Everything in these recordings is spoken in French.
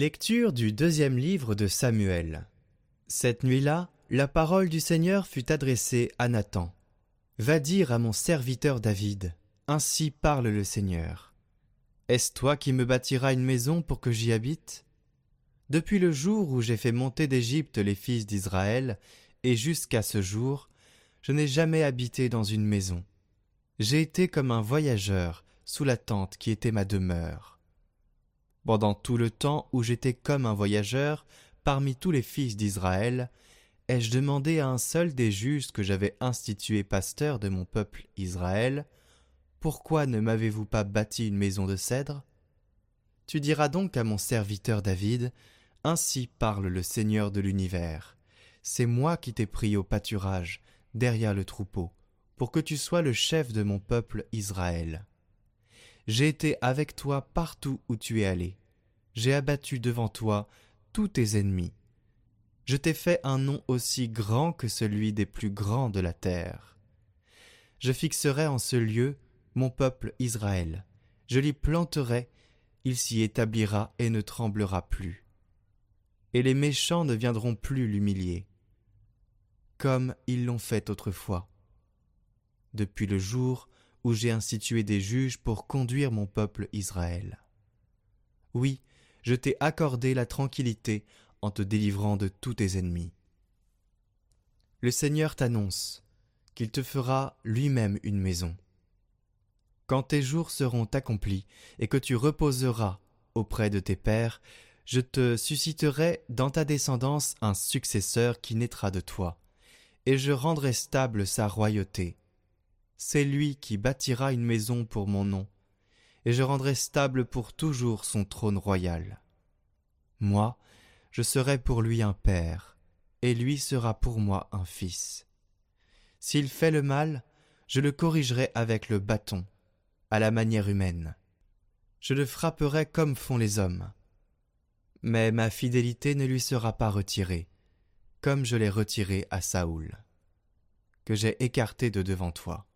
Lecture du deuxième livre de Samuel. Cette nuit-là, la parole du Seigneur fut adressée à Nathan. Va dire à mon serviteur David, Ainsi parle le Seigneur. Est-ce toi qui me bâtiras une maison pour que j'y habite? Depuis le jour où j'ai fait monter d'Égypte les fils d'Israël, et jusqu'à ce jour, je n'ai jamais habité dans une maison. J'ai été comme un voyageur sous la tente qui était ma demeure. Pendant tout le temps où j'étais comme un voyageur parmi tous les fils d'Israël, ai-je demandé à un seul des juges que j'avais institué pasteur de mon peuple Israël, Pourquoi ne m'avez-vous pas bâti une maison de cèdre? Tu diras donc à mon serviteur David, Ainsi parle le Seigneur de l'univers. C'est moi qui t'ai pris au pâturage, derrière le troupeau, pour que tu sois le chef de mon peuple Israël. J'ai été avec toi partout où tu es allé. J'ai abattu devant toi tous tes ennemis. Je t'ai fait un nom aussi grand que celui des plus grands de la terre. Je fixerai en ce lieu mon peuple Israël. Je l'y planterai, il s'y établira et ne tremblera plus. Et les méchants ne viendront plus l'humilier, comme ils l'ont fait autrefois. Depuis le jour où j'ai institué des juges pour conduire mon peuple Israël. Oui, je t'ai accordé la tranquillité en te délivrant de tous tes ennemis. Le Seigneur t'annonce qu'il te fera lui-même une maison. Quand tes jours seront accomplis et que tu reposeras auprès de tes pères, je te susciterai dans ta descendance un successeur qui naîtra de toi, et je rendrai stable sa royauté c'est lui qui bâtira une maison pour mon nom, et je rendrai stable pour toujours son trône royal. Moi, je serai pour lui un père, et lui sera pour moi un fils. S'il fait le mal, je le corrigerai avec le bâton, à la manière humaine. Je le frapperai comme font les hommes. Mais ma fidélité ne lui sera pas retirée, comme je l'ai retirée à Saoul, que j'ai écarté de devant toi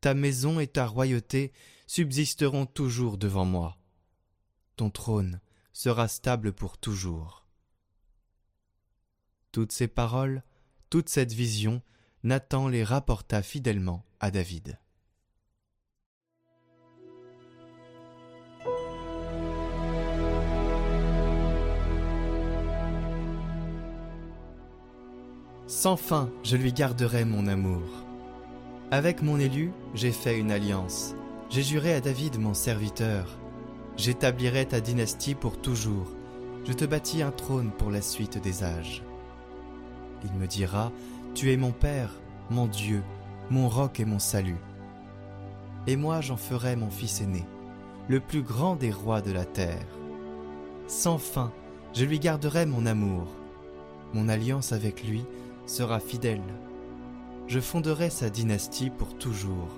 ta maison et ta royauté subsisteront toujours devant moi. Ton trône sera stable pour toujours. Toutes ces paroles, toute cette vision, Nathan les rapporta fidèlement à David. Sans fin, je lui garderai mon amour. Avec mon élu, j'ai fait une alliance. J'ai juré à David mon serviteur. J'établirai ta dynastie pour toujours. Je te bâtis un trône pour la suite des âges. Il me dira, Tu es mon Père, mon Dieu, mon roc et mon salut. Et moi j'en ferai mon fils aîné, le plus grand des rois de la terre. Sans fin, je lui garderai mon amour. Mon alliance avec lui sera fidèle je fonderai sa dynastie pour toujours,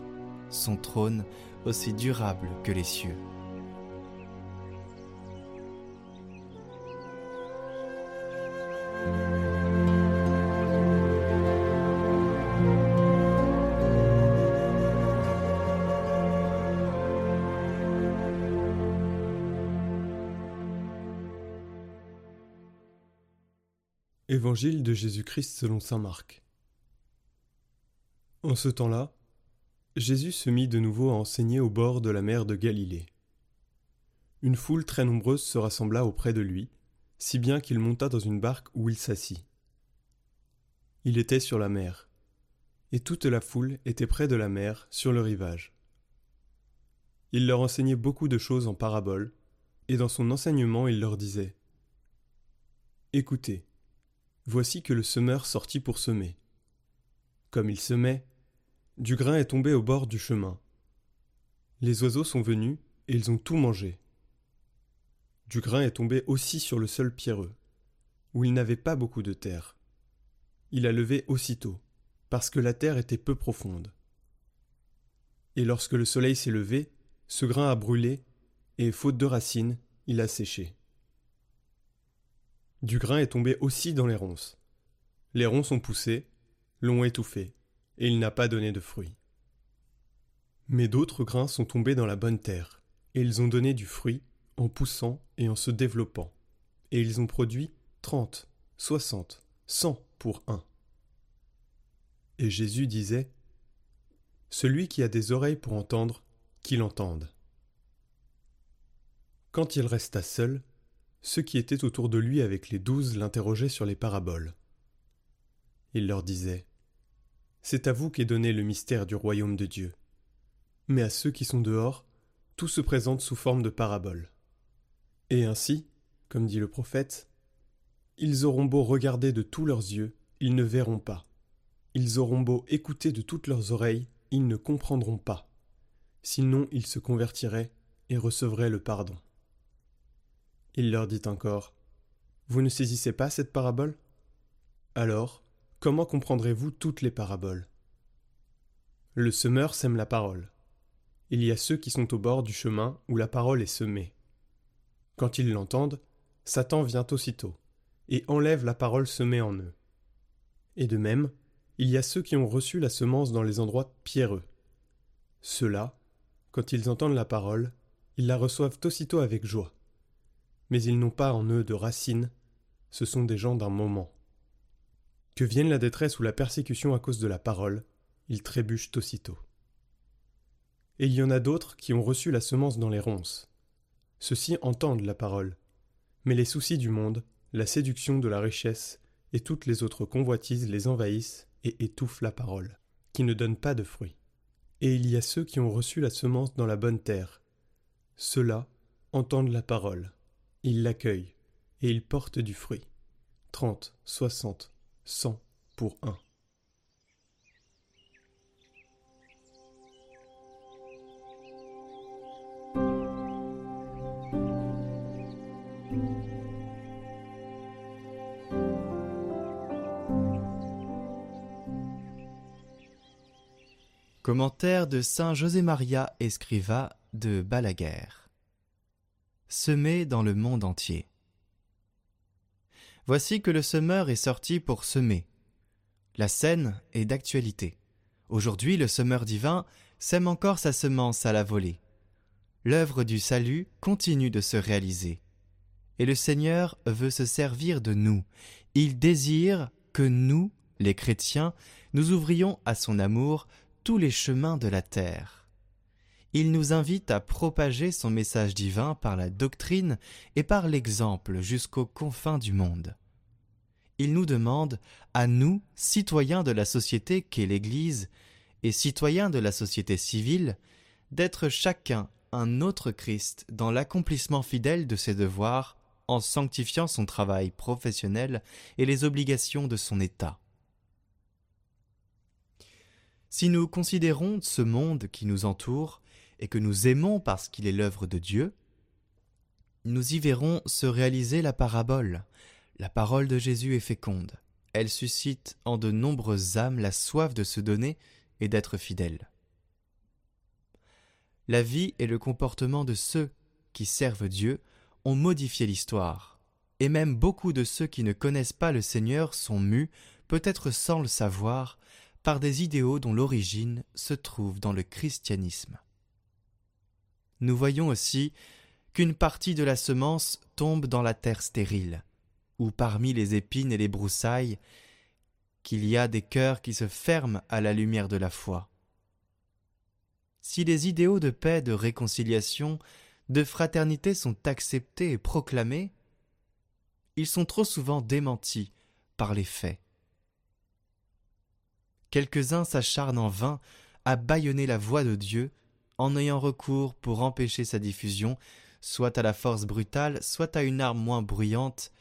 son trône aussi durable que les cieux. Évangile de Jésus-Christ selon Saint Marc. En ce temps-là, Jésus se mit de nouveau à enseigner au bord de la mer de Galilée. Une foule très nombreuse se rassembla auprès de lui, si bien qu'il monta dans une barque où il s'assit. Il était sur la mer, et toute la foule était près de la mer, sur le rivage. Il leur enseignait beaucoup de choses en paraboles, et dans son enseignement il leur disait Écoutez, voici que le semeur sortit pour semer. Comme il semait, du grain est tombé au bord du chemin. Les oiseaux sont venus et ils ont tout mangé. Du grain est tombé aussi sur le sol pierreux, où il n'avait pas beaucoup de terre. Il a levé aussitôt, parce que la terre était peu profonde. Et lorsque le soleil s'est levé, ce grain a brûlé, et faute de racines, il a séché. Du grain est tombé aussi dans les ronces. Les ronces ont poussé, l'ont étouffé, il n'a pas donné de fruits. Mais d'autres grains sont tombés dans la bonne terre, et ils ont donné du fruit, en poussant et en se développant, et ils ont produit trente, soixante, cent pour un. Et Jésus disait Celui qui a des oreilles pour entendre, qu'il entende. Quand il resta seul, ceux qui étaient autour de lui avec les douze l'interrogeaient sur les paraboles. Il leur disait C'est à vous qu'est donné le mystère du royaume de Dieu. Mais à ceux qui sont dehors, tout se présente sous forme de paraboles. Et ainsi, comme dit le prophète, ils auront beau regarder de tous leurs yeux, ils ne verront pas. Ils auront beau écouter de toutes leurs oreilles, ils ne comprendront pas. Sinon ils se convertiraient et recevraient le pardon. Il leur dit encore Vous ne saisissez pas cette parabole? Alors, comment comprendrez-vous toutes les paraboles? Le semeur sème la parole. Il y a ceux qui sont au bord du chemin où la parole est semée. Quand ils l'entendent, Satan vient aussitôt et enlève la parole semée en eux. Et de même, il y a ceux qui ont reçu la semence dans les endroits pierreux. Ceux-là, quand ils entendent la parole, ils la reçoivent aussitôt avec joie mais ils n'ont pas en eux de racines, ce sont des gens d'un moment. Que vienne la détresse ou la persécution à cause de la parole, ils trébuchent aussitôt. Et il y en a d'autres qui ont reçu la semence dans les ronces. Ceux-ci entendent la parole, mais les soucis du monde, la séduction de la richesse et toutes les autres convoitises les envahissent et étouffent la parole, qui ne donne pas de fruits. Et il y a ceux qui ont reçu la semence dans la bonne terre. Ceux-là entendent la parole, il l'accueille, et il porte du fruit. Trente, soixante, cent pour un. Commentaire de Saint José Maria Escriva de Balaguer semer dans le monde entier. Voici que le semeur est sorti pour semer. La scène est d'actualité. Aujourd'hui, le semeur divin sème encore sa semence à la volée. L'œuvre du salut continue de se réaliser. Et le Seigneur veut se servir de nous. Il désire que nous, les chrétiens, nous ouvrions à son amour tous les chemins de la terre il nous invite à propager son message divin par la doctrine et par l'exemple jusqu'aux confins du monde. Il nous demande, à nous, citoyens de la société qu'est l'Église, et citoyens de la société civile, d'être chacun un autre Christ dans l'accomplissement fidèle de ses devoirs, en sanctifiant son travail professionnel et les obligations de son État. Si nous considérons ce monde qui nous entoure, et que nous aimons parce qu'il est l'œuvre de Dieu, nous y verrons se réaliser la parabole. La parole de Jésus est féconde. Elle suscite en de nombreuses âmes la soif de se donner et d'être fidèles. La vie et le comportement de ceux qui servent Dieu ont modifié l'histoire, et même beaucoup de ceux qui ne connaissent pas le Seigneur sont mus, peut-être sans le savoir, par des idéaux dont l'origine se trouve dans le christianisme nous voyons aussi qu'une partie de la semence tombe dans la terre stérile, où parmi les épines et les broussailles, qu'il y a des cœurs qui se ferment à la lumière de la foi. Si les idéaux de paix, de réconciliation, de fraternité sont acceptés et proclamés, ils sont trop souvent démentis par les faits. Quelques-uns s'acharnent en vain à bâillonner la voix de Dieu en ayant recours pour empêcher sa diffusion, soit à la force brutale, soit à une arme moins bruyante,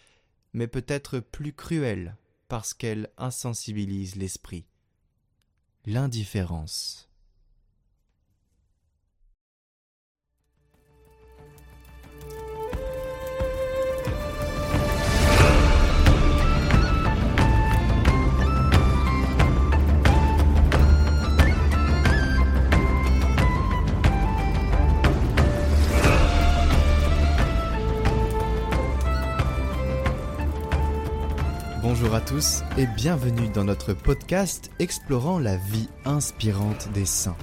mais peut-être plus cruelle parce qu'elle insensibilise l'esprit. L'indifférence. Tous et bienvenue dans notre podcast explorant la vie inspirante des saints.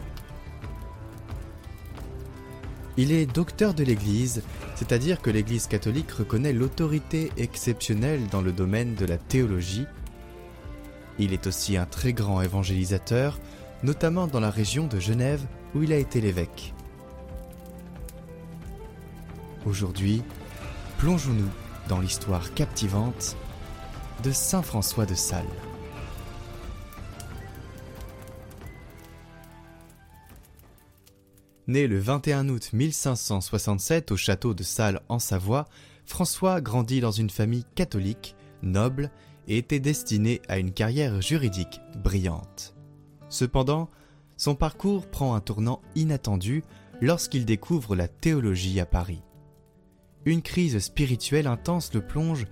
Il est docteur de l'Église, c'est-à-dire que l'Église catholique reconnaît l'autorité exceptionnelle dans le domaine de la théologie. Il est aussi un très grand évangélisateur, notamment dans la région de Genève où il a été l'évêque. Aujourd'hui, plongeons-nous dans l'histoire captivante de Saint François de Sales. Né le 21 août 1567 au château de Salles en Savoie, François grandit dans une famille catholique, noble, et était destiné à une carrière juridique brillante. Cependant, son parcours prend un tournant inattendu lorsqu'il découvre la théologie à Paris. Une crise spirituelle intense le plonge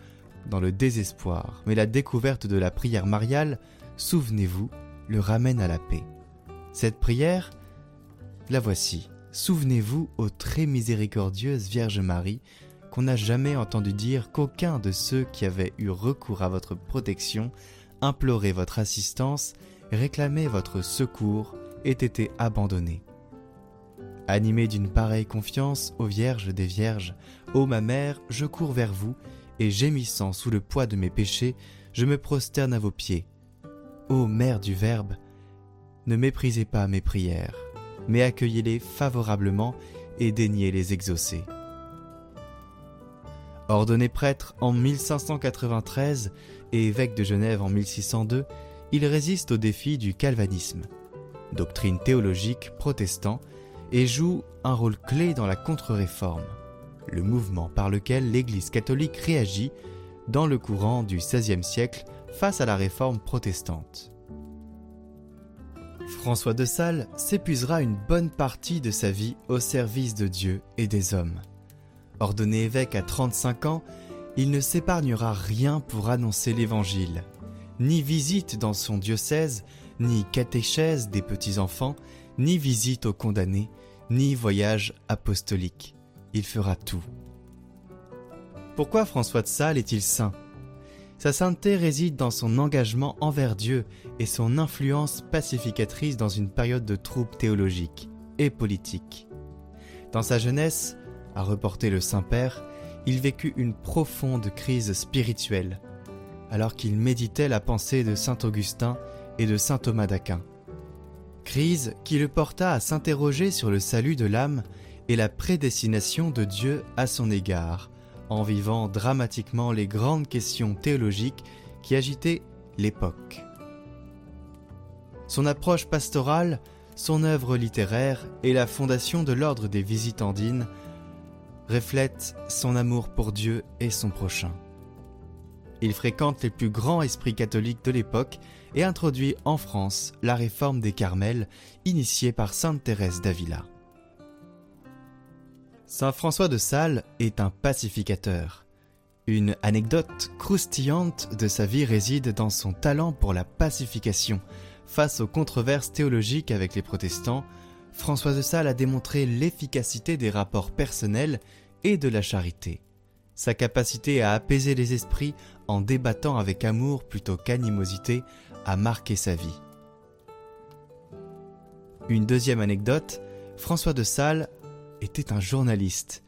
dans le désespoir, mais la découverte de la prière mariale, souvenez-vous, le ramène à la paix. Cette prière, la voici. Souvenez-vous, ô très miséricordieuse Vierge Marie, qu'on n'a jamais entendu dire qu'aucun de ceux qui avaient eu recours à votre protection, imploré votre assistance, réclamé votre secours, ait été abandonné. Animé d'une pareille confiance, ô Vierge des Vierges, ô ma mère, je cours vers vous, et gémissant sous le poids de mes péchés, je me prosterne à vos pieds. Ô Mère du Verbe, ne méprisez pas mes prières, mais accueillez-les favorablement et daignez les exaucer. Ordonné prêtre en 1593 et évêque de Genève en 1602, il résiste au défi du calvanisme, doctrine théologique protestant, et joue un rôle clé dans la contre-réforme le mouvement par lequel l'Église catholique réagit dans le courant du XVIe siècle face à la réforme protestante. François de Sales s'épuisera une bonne partie de sa vie au service de Dieu et des hommes. Ordonné évêque à 35 ans, il ne s'épargnera rien pour annoncer l'Évangile. Ni visite dans son diocèse, ni catéchèse des petits-enfants, ni visite aux condamnés, ni voyage apostolique il fera tout. Pourquoi François de Sales est-il saint? Sa sainteté réside dans son engagement envers Dieu et son influence pacificatrice dans une période de troubles théologiques et politiques. Dans sa jeunesse, à reporter le Saint-Père, il vécut une profonde crise spirituelle, alors qu'il méditait la pensée de Saint Augustin et de Saint Thomas d'Aquin. Crise qui le porta à s'interroger sur le salut de l'âme et la prédestination de Dieu à son égard, en vivant dramatiquement les grandes questions théologiques qui agitaient l'époque. Son approche pastorale, son œuvre littéraire et la fondation de l'ordre des Visitandines reflètent son amour pour Dieu et son prochain. Il fréquente les plus grands esprits catholiques de l'époque et introduit en France la réforme des Carmels initiée par sainte Thérèse d'Avila. Saint François de Sales est un pacificateur. Une anecdote croustillante de sa vie réside dans son talent pour la pacification. Face aux controverses théologiques avec les protestants, François de Sales a démontré l'efficacité des rapports personnels et de la charité. Sa capacité à apaiser les esprits en débattant avec amour plutôt qu'animosité a marqué sa vie. Une deuxième anecdote, François de Sales était un journaliste.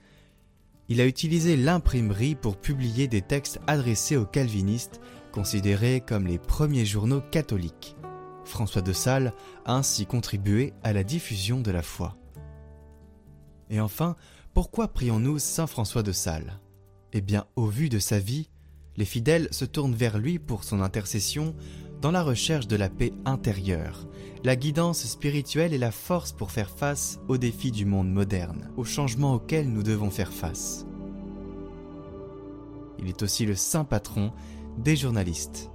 Il a utilisé l'imprimerie pour publier des textes adressés aux calvinistes, considérés comme les premiers journaux catholiques. François de Sales a ainsi contribué à la diffusion de la foi. Et enfin, pourquoi prions-nous Saint François de Sales? Eh bien, au vu de sa vie, les fidèles se tournent vers lui pour son intercession dans la recherche de la paix intérieure, la guidance spirituelle et la force pour faire face aux défis du monde moderne, aux changements auxquels nous devons faire face. Il est aussi le saint patron des journalistes.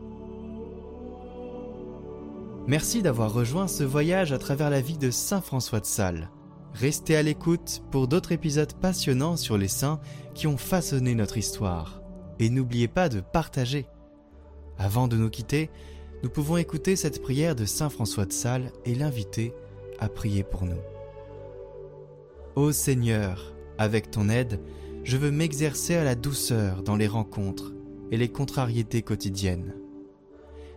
Merci d'avoir rejoint ce voyage à travers la vie de Saint François de Sales. Restez à l'écoute pour d'autres épisodes passionnants sur les saints qui ont façonné notre histoire. Et n'oubliez pas de partager. Avant de nous quitter, nous pouvons écouter cette prière de Saint François de Sales et l'inviter à prier pour nous. Ô Seigneur, avec ton aide, je veux m'exercer à la douceur dans les rencontres et les contrariétés quotidiennes.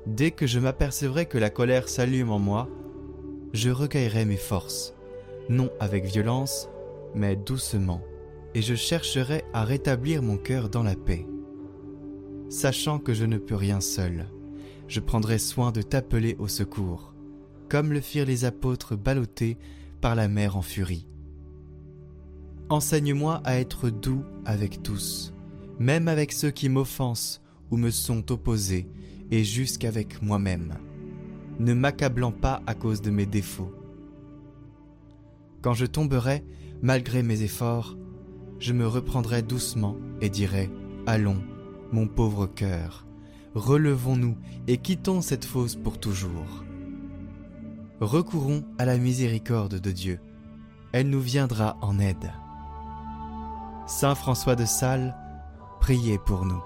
Dès que je m'apercevrai que la colère s'allume en moi, je recueillerai mes forces, non avec violence, mais doucement, et je chercherai à rétablir mon cœur dans la paix. Sachant que je ne peux rien seul, je prendrai soin de t'appeler au secours, comme le firent les apôtres ballottés par la mer en furie. Enseigne-moi à être doux avec tous, même avec ceux qui m'offensent ou me sont opposés, et jusqu'avec moi-même, ne m'accablant pas à cause de mes défauts. Quand je tomberai, malgré mes efforts, je me reprendrai doucement et dirai Allons, mon pauvre cœur, relevons-nous et quittons cette fosse pour toujours. Recourons à la miséricorde de Dieu. Elle nous viendra en aide. Saint François de Sales, priez pour nous.